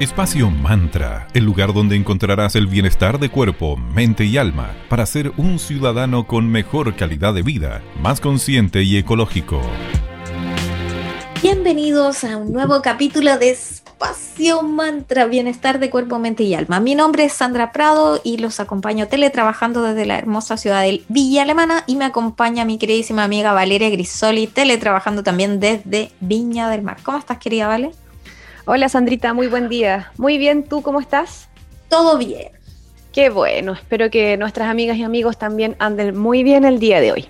Espacio Mantra, el lugar donde encontrarás el bienestar de cuerpo, mente y alma para ser un ciudadano con mejor calidad de vida, más consciente y ecológico. Bienvenidos a un nuevo capítulo de Espacio Mantra, bienestar de cuerpo, mente y alma. Mi nombre es Sandra Prado y los acompaño teletrabajando desde la hermosa ciudad de Villa Alemana y me acompaña mi queridísima amiga Valeria Grisoli, teletrabajando también desde Viña del Mar. ¿Cómo estás, querida Vale? Hola Sandrita, muy buen día. Muy bien, ¿tú cómo estás? Todo bien. Qué bueno, espero que nuestras amigas y amigos también anden muy bien el día de hoy.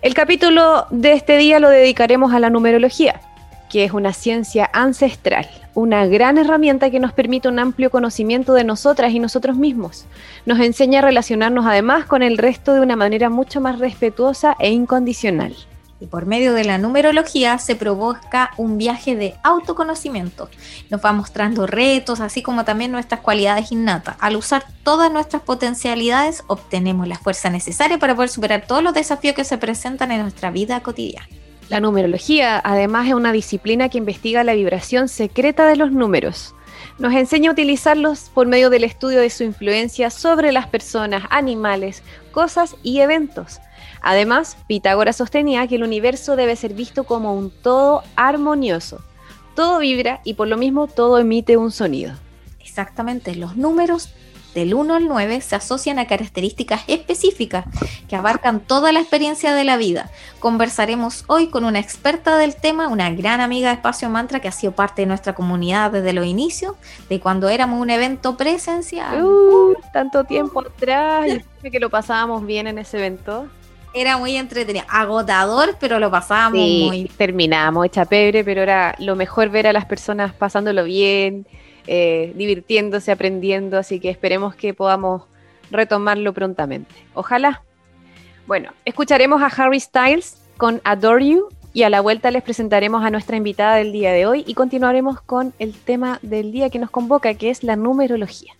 El capítulo de este día lo dedicaremos a la numerología, que es una ciencia ancestral, una gran herramienta que nos permite un amplio conocimiento de nosotras y nosotros mismos. Nos enseña a relacionarnos además con el resto de una manera mucho más respetuosa e incondicional y por medio de la numerología se provoca un viaje de autoconocimiento. Nos va mostrando retos, así como también nuestras cualidades innatas. Al usar todas nuestras potencialidades, obtenemos la fuerza necesaria para poder superar todos los desafíos que se presentan en nuestra vida cotidiana. La numerología, además, es una disciplina que investiga la vibración secreta de los números. Nos enseña a utilizarlos por medio del estudio de su influencia sobre las personas, animales, cosas y eventos Además, Pitágoras sostenía que el universo debe ser visto como un todo armonioso. Todo vibra y por lo mismo todo emite un sonido. Exactamente, los números del 1 al 9 se asocian a características específicas que abarcan toda la experiencia de la vida. Conversaremos hoy con una experta del tema, una gran amiga de Espacio Mantra que ha sido parte de nuestra comunidad desde los inicios, de cuando éramos un evento presencial. Uh, tanto tiempo atrás, que lo pasábamos bien en ese evento era muy entretenido, agotador, pero lo pasábamos muy. Terminamos hecha pebre, pero era lo mejor ver a las personas pasándolo bien, eh, divirtiéndose, aprendiendo, así que esperemos que podamos retomarlo prontamente. Ojalá. Bueno, escucharemos a Harry Styles con Adore You y a la vuelta les presentaremos a nuestra invitada del día de hoy y continuaremos con el tema del día que nos convoca, que es la numerología.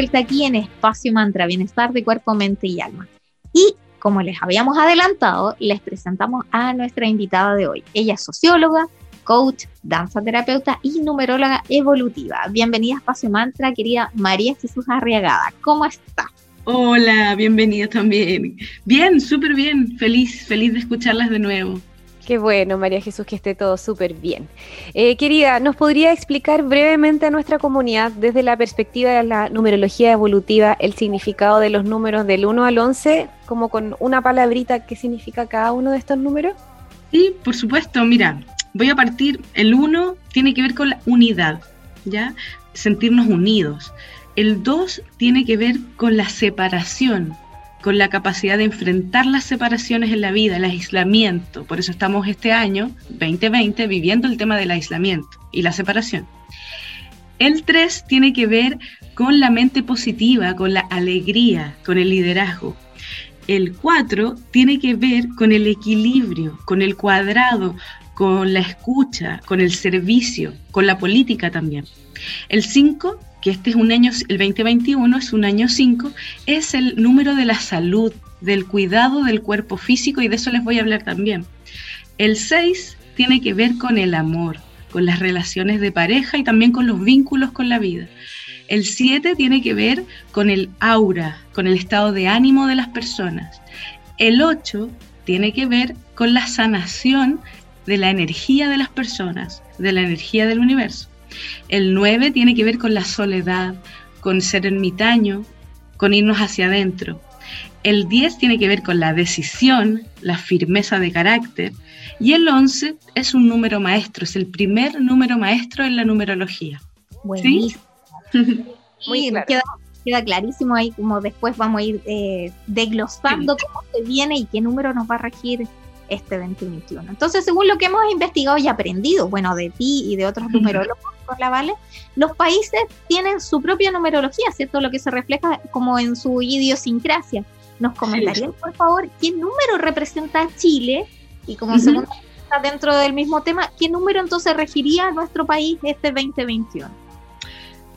Vuelta aquí en Espacio Mantra, Bienestar de Cuerpo, Mente y Alma. Y como les habíamos adelantado, les presentamos a nuestra invitada de hoy. Ella es socióloga, coach, danza terapeuta y numeróloga evolutiva. Bienvenida a Espacio Mantra, querida María Jesús Arriagada. ¿Cómo está? Hola, bienvenida también. Bien, súper bien. Feliz, feliz de escucharlas de nuevo. Qué bueno, María Jesús, que esté todo súper bien. Eh, querida, ¿nos podría explicar brevemente a nuestra comunidad, desde la perspectiva de la numerología evolutiva, el significado de los números del 1 al 11, como con una palabrita, qué significa cada uno de estos números? Sí, por supuesto. Mira, voy a partir. El 1 tiene que ver con la unidad, ¿ya? Sentirnos unidos. El 2 tiene que ver con la separación, con la capacidad de enfrentar las separaciones en la vida, el aislamiento. Por eso estamos este año, 2020, viviendo el tema del aislamiento y la separación. El 3 tiene que ver con la mente positiva, con la alegría, con el liderazgo. El 4 tiene que ver con el equilibrio, con el cuadrado, con la escucha, con el servicio, con la política también. El 5 que este es un año, el 2021 es un año 5, es el número de la salud, del cuidado del cuerpo físico y de eso les voy a hablar también. El 6 tiene que ver con el amor, con las relaciones de pareja y también con los vínculos con la vida. El 7 tiene que ver con el aura, con el estado de ánimo de las personas. El 8 tiene que ver con la sanación de la energía de las personas, de la energía del universo. El 9 tiene que ver con la soledad, con ser ermitaño, con irnos hacia adentro. El 10 tiene que ver con la decisión, la firmeza de carácter. Y el 11 es un número maestro, es el primer número maestro en la numerología. ¿Sí? Muy Queda, clarísimo ahí como después vamos a ir eh, desglosando cómo se viene y qué número nos va a regir este 2021. Entonces, según lo que hemos investigado y aprendido, bueno, de ti y de otros numerólogos con la Vale, los países tienen su propia numerología, ¿cierto? Lo que se refleja como en su idiosincrasia. ¿Nos comentarían, por favor, qué número representa Chile? Y como segundo está dentro del mismo tema, ¿qué número entonces regiría a nuestro país este 2021?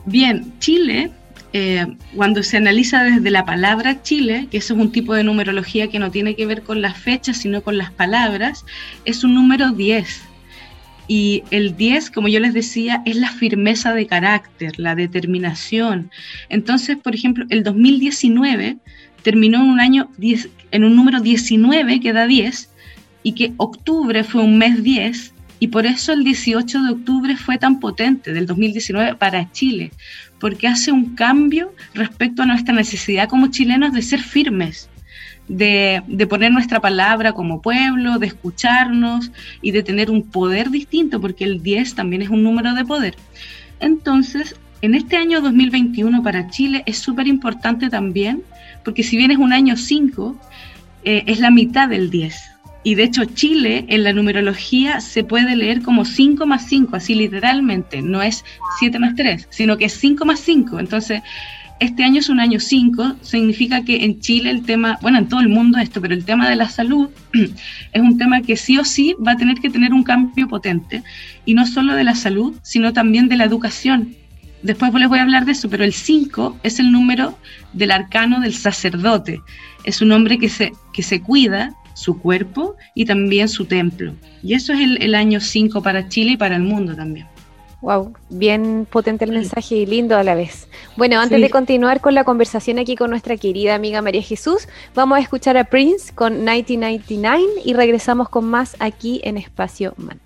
Bien, Chile eh, cuando se analiza desde la palabra Chile, que eso es un tipo de numerología que no tiene que ver con las fechas, sino con las palabras, es un número 10. Y el 10, como yo les decía, es la firmeza de carácter, la determinación. Entonces, por ejemplo, el 2019 terminó en un año 10, en un número 19 que da 10 y que octubre fue un mes 10 y por eso el 18 de octubre fue tan potente del 2019 para Chile, porque hace un cambio respecto a nuestra necesidad como chilenos de ser firmes, de, poner nuestra palabra como pueblo, de escucharnos y de tener un poder distinto, porque el 10 también es un número de poder. Entonces, en este año 2021 para Chile es súper importante también, porque si bien es un año 5, eh, es la mitad del 10. Y de hecho Chile en la numerología se puede leer como 5 más 5, así literalmente, no es 7 más 3, sino que es 5 más 5. Entonces, este año es un año 5, significa que en Chile el tema, bueno, en todo el mundo esto, pero el tema de la salud es un tema que sí o sí va a tener que tener un cambio potente. Y no solo de la salud, sino también de la educación. Después les voy a hablar de eso, pero el 5 es el número del arcano del sacerdote. Es un hombre que se, que se cuida, su cuerpo y también su templo. Y eso es el, año 5 para Chile y para el mundo también. Wow, bien potente el mensaje y lindo a la vez. Bueno, antes de continuar con la conversación aquí con nuestra querida amiga María Jesús, vamos a escuchar a Prince con 1999 y regresamos con más aquí en Espacio Man.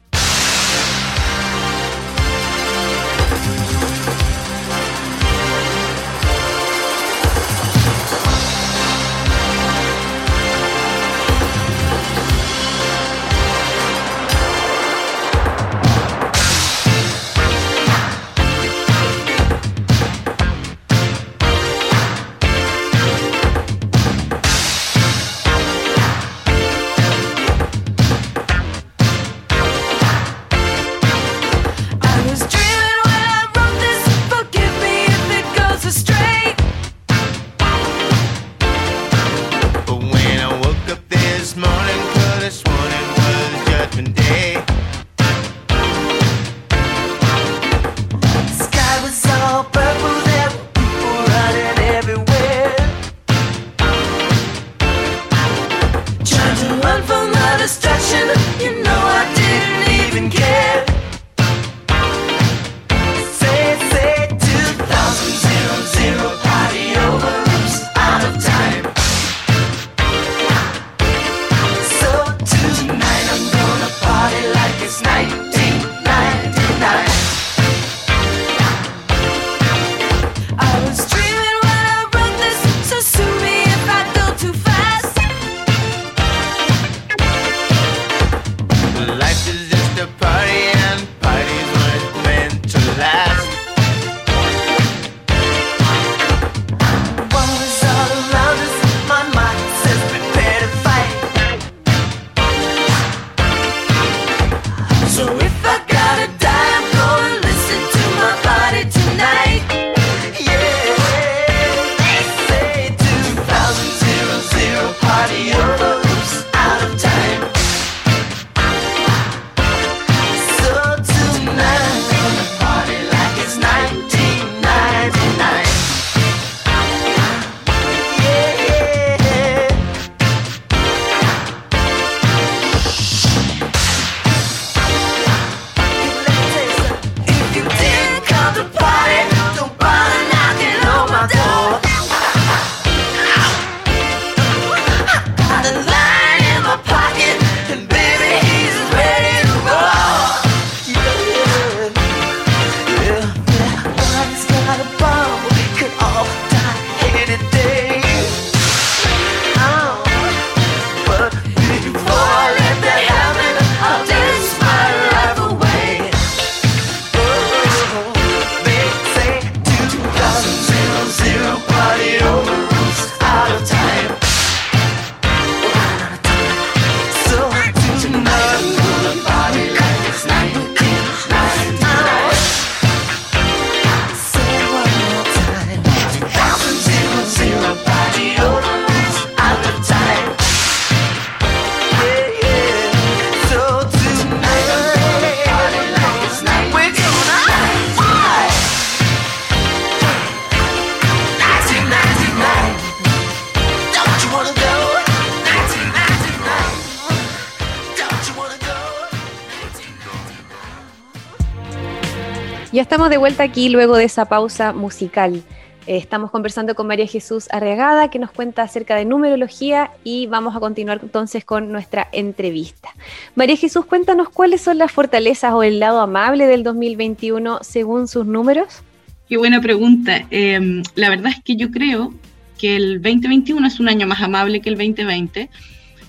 Estamos de vuelta aquí luego de esa pausa musical. Eh, estamos conversando con María Jesús Arriagada que nos cuenta acerca de numerología y vamos a continuar entonces con nuestra entrevista. María Jesús, cuéntanos cuáles son las fortalezas o el lado amable del 2021 según sus números. Qué buena pregunta. Eh, la verdad es que yo creo que el 2021 es un año más amable que el 2020,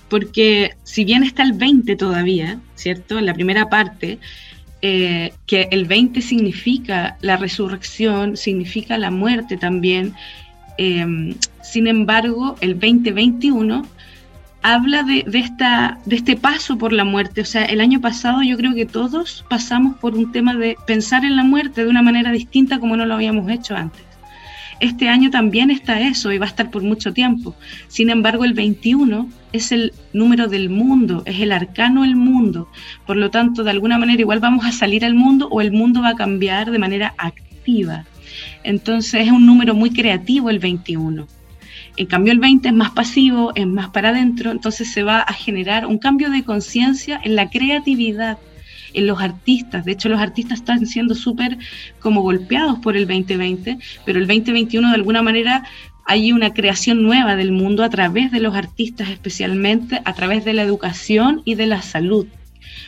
porque si bien está el 20 todavía, ¿cierto? En la primera parte, eh, que el 20 significa la resurrección, significa la muerte también. eh, sin embargo, el 2021 habla de, de esta, de este paso por la muerte. O sea, el año pasado yo creo que todos pasamos por un tema de pensar en la muerte de una manera distinta como no lo habíamos hecho antes. Este año también está eso y va a estar por mucho tiempo. Sin embargo, el 21 es el número del mundo, es el arcano del mundo. Por lo tanto, de alguna manera igual vamos a salir al mundo o el mundo va a cambiar de manera activa. Entonces es un número muy creativo el 21. En cambio, el 20 es más pasivo, es más para adentro, entonces se va a generar un cambio de conciencia en la creatividad, en los artistas. De hecho, los artistas están siendo súper como golpeados por el 2020, pero el 2021 de alguna manera hay una creación nueva del mundo a través de los artistas especialmente, a través de la educación y de la salud.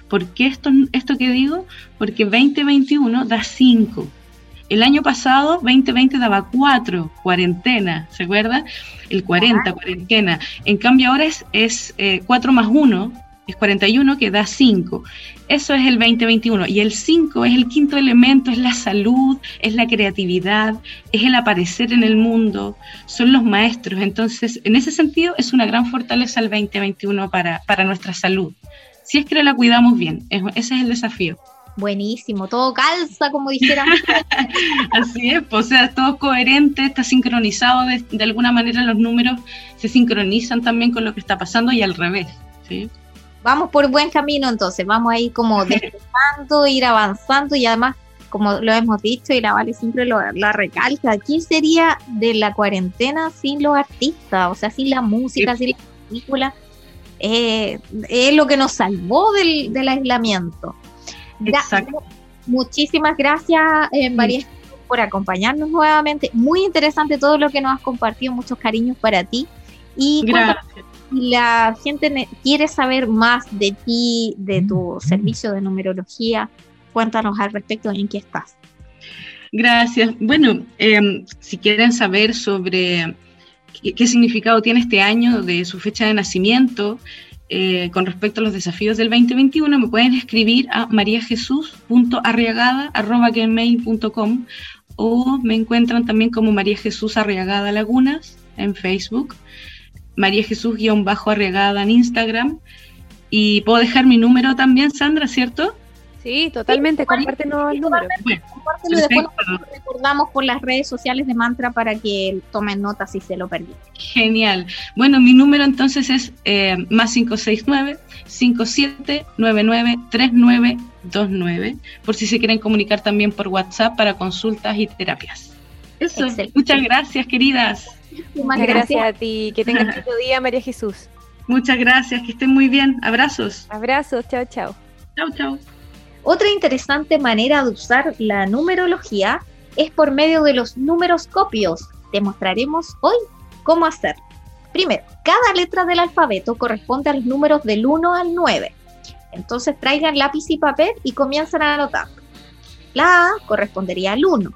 ¿Por qué esto, esto que digo? Porque 2021 da 5. El año pasado, 2020 daba 4, cuarentena, ¿se acuerda? El 40, cuarentena. En cambio ahora es, es eh, 4 más 1, es 41, que da 5. Eso es el 2021. Y el 5 es el quinto elemento, es la salud, es la creatividad, es el aparecer en el mundo, son los maestros. Entonces, en ese sentido, es una gran fortaleza el 2021 para, para nuestra salud. Si es que la cuidamos bien, es- ese es el desafío. Buenísimo, todo calza, como dijéramos. Así es, pues, o sea, todo coherente, está sincronizado, de, de alguna manera los números se sincronizan también con lo que está pasando y al revés. ¿sí? Vamos por buen camino entonces, vamos a ir como despejando, ir avanzando y además, como lo hemos dicho y la Vale siempre lo, la recalca, ¿quién sería de la cuarentena sin los artistas? O sea, sin la música, sin la película. Eh, es lo que nos salvó del, del aislamiento. Exacto. Muchísimas gracias, eh, María, por acompañarnos nuevamente. Muy interesante todo lo que nos has compartido. Muchos cariños para ti. Y Gracias. La gente quiere saber más de ti, de tu servicio de numerología, cuéntanos al respecto en qué estás. Gracias. Bueno, em, si quieren saber sobre qué, qué significado tiene este año de su fecha de nacimiento eh, con respecto a los desafíos del 2021, me pueden escribir a mariajesus.arriagada.com o me encuentran también como María Jesús Arriagada Lagunas en Facebook, María Jesús-Arriagada en Instagram y puedo dejar mi número también, Sandra, ¿cierto? Sí, totalmente, compártenos el número. Compártelo y después recordamos por las redes sociales de Mantra para que tomen nota si se lo perdieron. Genial. Bueno, mi número entonces es eh, más 569-5799-3929, por si se quieren comunicar también por WhatsApp para consultas y terapias. Eso. Excelente. Muchas gracias, queridas. Muchas Muchas gracias a ti. Que tengas lindo día, María Jesús. Muchas gracias. Que estén muy bien. Abrazos. Abrazos, chao, chao. Chao, chao. Otra interesante manera de usar la numerología es por medio de los numeroscopios. Te mostraremos hoy cómo hacer. Primero, cada letra del alfabeto corresponde a los números del 1 al 9. Entonces traigan lápiz y papel y comiencen a anotar. La A correspondería al 1,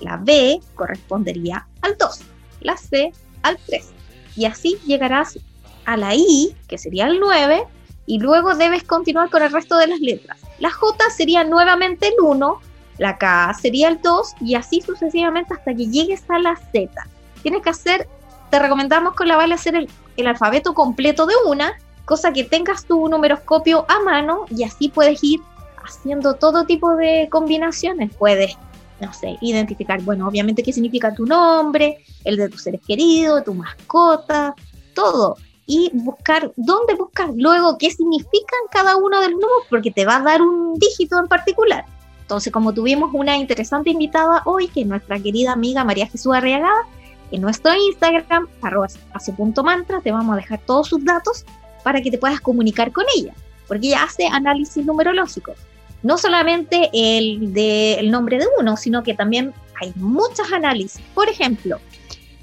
la B correspondería al 2, la C al 3. Y así llegarás a la I, que sería el 9, y luego debes continuar con el resto de las letras. La J sería nuevamente el 1, la K sería el 2 y así sucesivamente hasta que llegues a la Z. Tienes que hacer, te recomendamos con la Vale hacer el, el alfabeto completo de una, cosa que tengas tu numeroscopio a mano y así puedes ir haciendo todo tipo de combinaciones. Puedes, no sé, identificar, bueno, obviamente qué significa tu nombre, el de tus seres queridos, tu mascota, todo y buscar dónde buscar luego qué significan cada uno de los números, porque te va a dar un dígito en particular. Entonces, como tuvimos una interesante invitada hoy, que es nuestra querida amiga María Jesús Arriagada, en nuestro Instagram, arroba te vamos a dejar todos sus datos para que te puedas comunicar con ella, porque ella hace análisis numerológicos. No solamente el del nombre de uno, sino que también hay muchos análisis. Por ejemplo,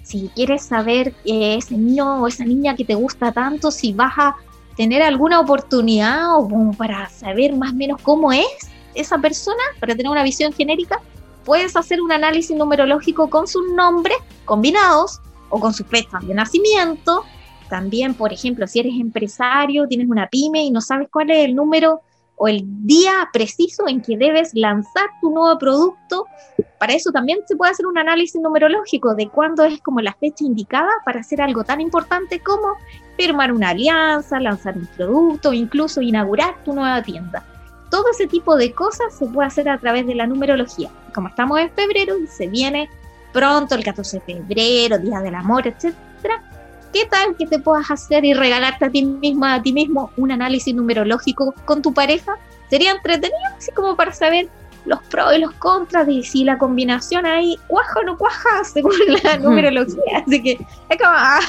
si quieres saber eh, ese niño o esa niña que te gusta tanto, si vas a tener alguna oportunidad o para saber más o menos cómo es esa persona, para tener una visión genérica, puedes hacer un análisis numerológico con sus nombres combinados o con sus fechas de nacimiento. También, por ejemplo, si eres empresario, tienes una pyme y no sabes cuál es el número o el día preciso en que debes lanzar tu nuevo producto, para eso también se puede hacer un análisis numerológico de cuándo es como la fecha indicada para hacer algo tan importante como firmar una alianza, lanzar un producto, incluso inaugurar tu nueva tienda. Todo ese tipo de cosas se puede hacer a través de la numerología. Como estamos en febrero y se viene pronto el 14 de febrero, Día del Amor, etcétera, ¿qué tal que te puedas hacer y regalarte a ti misma, a ti mismo, un análisis numerológico con tu pareja? Sería entretenido, así como para saber los pros y los contras de si la combinación ahí cuaja o no cuaja según la numerología. Así que es como ah,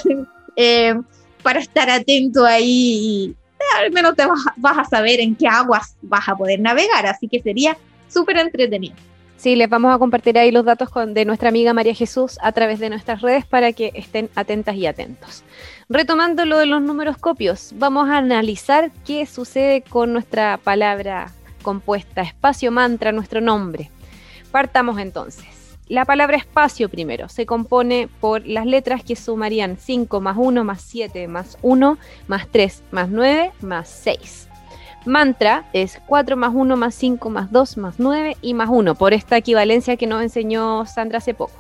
eh, para estar atento ahí y al menos te vas, vas a saber en qué aguas vas a poder navegar. Así que sería súper entretenido. Sí, les vamos a compartir ahí los datos de nuestra amiga María Jesús a través de nuestras redes para que estén atentas y atentos. Retomando lo de los numeroscopios, vamos a analizar qué sucede con nuestra palabra compuesta, espacio mantra, nuestro nombre. Partamos entonces. La palabra espacio primero se compone por las letras que sumarían 5 más 1 más 7 más 1 más 3 más 9 más 6. Mantra es 4 más 1 más 5 más 2 más 9 y más 1, por esta equivalencia que nos enseñó Sandra hace poco.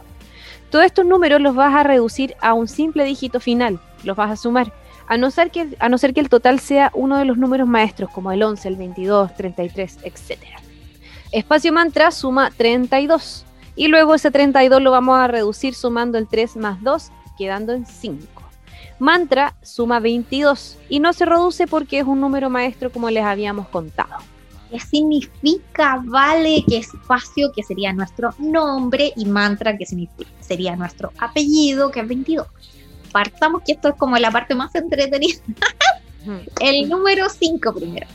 Todos estos números los vas a reducir a un simple dígito final, los vas a sumar, a no ser que, a no ser que el total sea uno de los números maestros, como el 11, el 22, 33, etc. Espacio mantra suma 32, y luego ese 32 lo vamos a reducir sumando el 3 más 2, quedando en 5. Mantra suma 22 y no se reduce porque es un número maestro como les habíamos contado. ¿Qué significa vale? ¿Qué espacio? Que sería nuestro nombre y mantra, que significa, sería nuestro apellido, que es 22. Partamos que esto es como la parte más entretenida. El número 5 primero.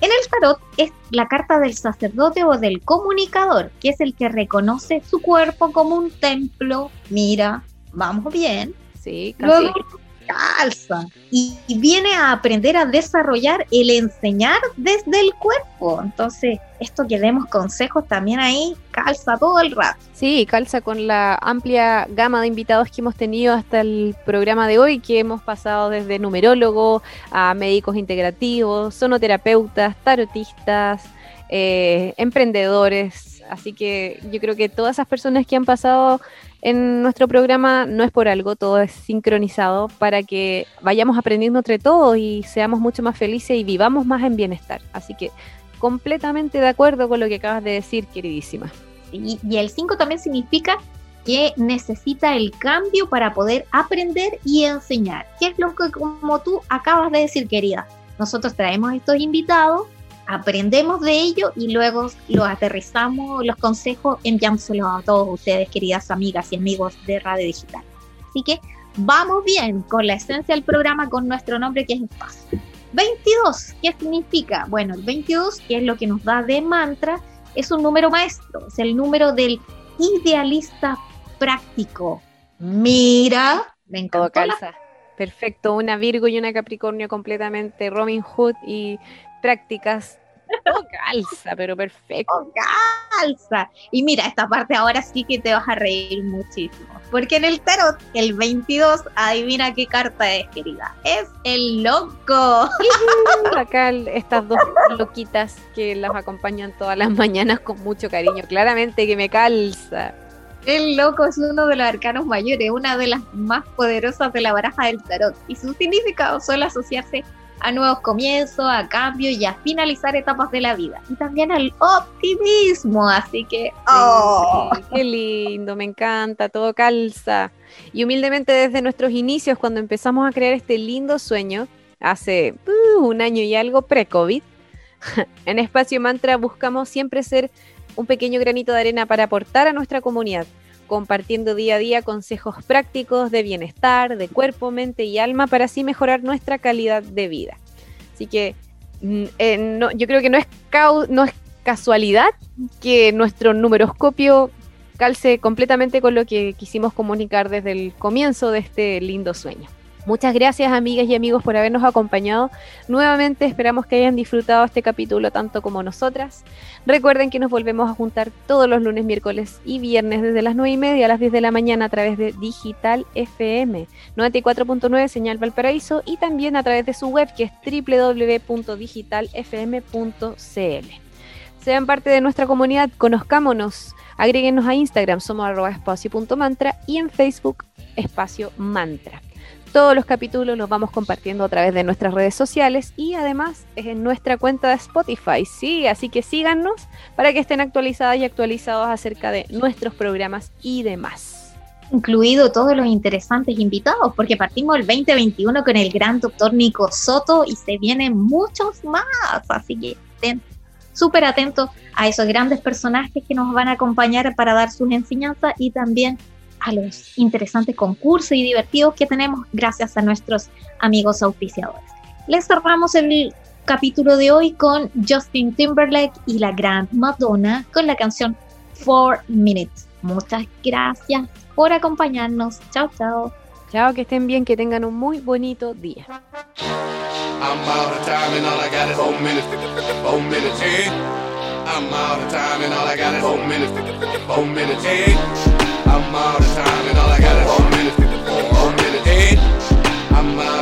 En el tarot es la carta del sacerdote o del comunicador, que es el que reconoce su cuerpo como un templo. Mira, vamos bien. Sí, casi. Luego calza y, viene a aprender a desarrollar el enseñar desde el cuerpo. Entonces, esto que demos consejos también ahí calza todo el rato. Sí, calza con la amplia gama de invitados que hemos tenido hasta el programa de hoy, que hemos pasado desde numerólogo a médicos integrativos, sonoterapeutas, tarotistas, eh, emprendedores. Así que yo creo que todas esas personas que han pasado en nuestro programa no es por algo, todo es sincronizado para que vayamos aprendiendo entre todos y seamos mucho más felices y vivamos más en bienestar. Así que completamente de acuerdo con lo que acabas de decir, queridísima. Y, el 5 también significa que necesita el cambio para poder aprender y enseñar. ¿Qué es lo que como tú acabas de decir, querida? Nosotros traemos estos invitados, aprendemos de ello y luego los aterrizamos, los consejos, enviándoselos a todos ustedes, queridas amigas y amigos de Radio Digital. Así que vamos bien con la esencia del programa, con nuestro nombre que es Espacio. 22, ¿qué significa? Bueno, el 22, que es lo que nos da de mantra, es un número maestro, es el número del idealista práctico. Mira, me Todo encantó la. Perfecto, una Virgo y una Capricornio completamente Robin Hood y prácticas. Todo calza, pero perfecto. Oh, calza. Y mira, esta parte ahora sí que te vas a reír muchísimo. Porque en el tarot, el 22, adivina qué carta es, querida. Es el loco. Acá estas dos loquitas que las acompañan todas las mañanas con mucho cariño. Claramente que me calza. El loco es uno de los arcanos mayores, una de las más poderosas de la baraja del tarot. Y su significado suele asociarse a nuevos comienzos, a cambios y a finalizar etapas de la vida. Y también al optimismo. Así que, oh. Sí, qué lindo, me encanta, todo calza. Y humildemente desde nuestros inicios, cuando empezamos a crear este lindo sueño, hace uh, un año y algo pre-COVID, en Espacio Mantra buscamos siempre ser un pequeño granito de arena para aportar a nuestra comunidad, compartiendo día a día consejos prácticos de bienestar, de cuerpo, mente y alma para así mejorar nuestra calidad de vida. Así que mm, eh, no, yo creo que no es, no es casualidad que nuestro numeroscopio calce completamente con lo que quisimos comunicar desde el comienzo de este lindo sueño. Muchas gracias amigas y amigos por habernos acompañado. Nuevamente esperamos que hayan disfrutado este capítulo tanto como nosotras. Recuerden que nos volvemos a juntar todos los lunes, miércoles y viernes desde las 9 y media a las 10 de la mañana a través de Digital FM 94.9 Señal Valparaíso y también a través de su web que es www.digitalfm.cl. Sean parte de nuestra comunidad, conozcámonos, agréguenos a Instagram, somos arroba espacio.mantra y en Facebook espacio mantra. Todos los capítulos los vamos compartiendo a través de nuestras redes sociales y además es en nuestra cuenta de Spotify, sí, así que síganos para que estén actualizadas y actualizados acerca de nuestros programas y demás. incluido todos los interesantes invitados, porque partimos el 2021 con el gran doctor Nico Soto y se vienen muchos más, así que estén súper atentos a esos grandes personajes que nos van a acompañar para dar sus enseñanzas y también a los interesantes concursos y divertidos que tenemos gracias a nuestros amigos auspiciadores. Les cerramos el capítulo de hoy con Justin Timberlake y la gran Madonna con la canción Four Minutes. Muchas gracias por acompañarnos. Chao, chao. Chao, que estén bien, que tengan un muy bonito día. I'm out of time and all I got is four minutes. Four minutes, eh? I'm out of time and all I got is four minutes. Four minutes, eh? I'm out of time and all I got is four minutes. Four minutes, eh? I'm out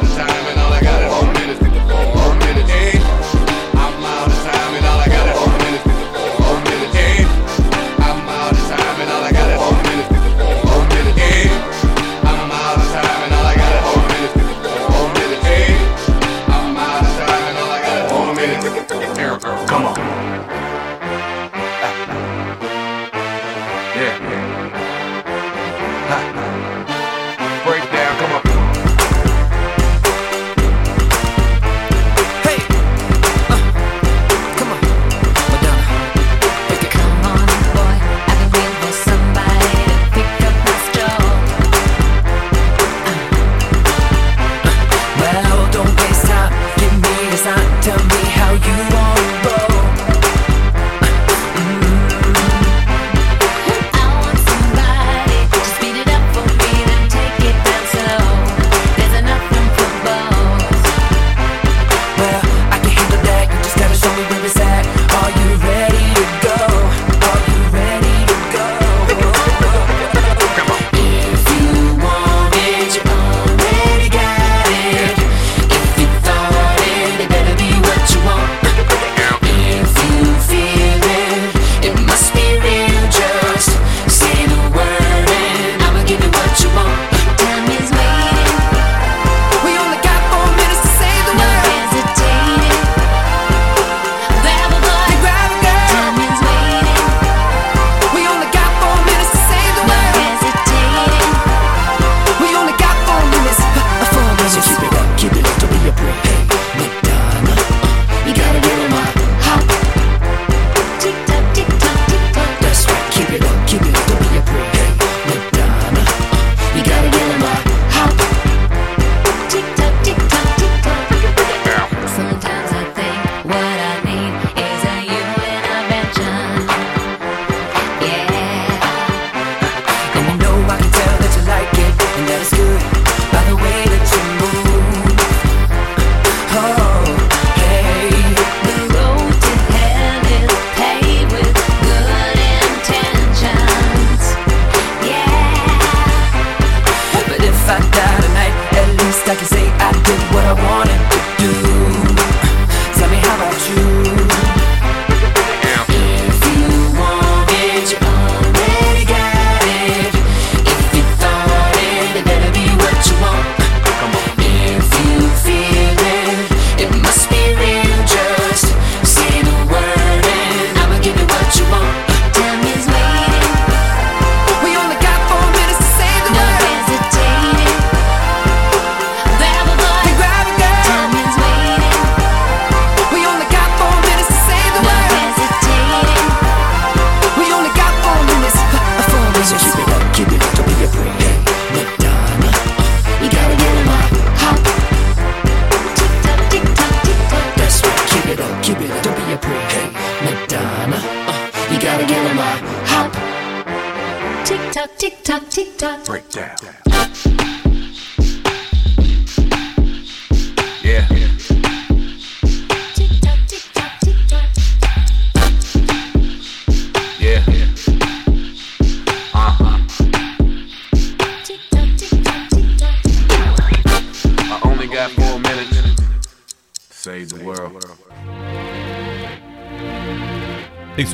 Breakdown. Breakdown.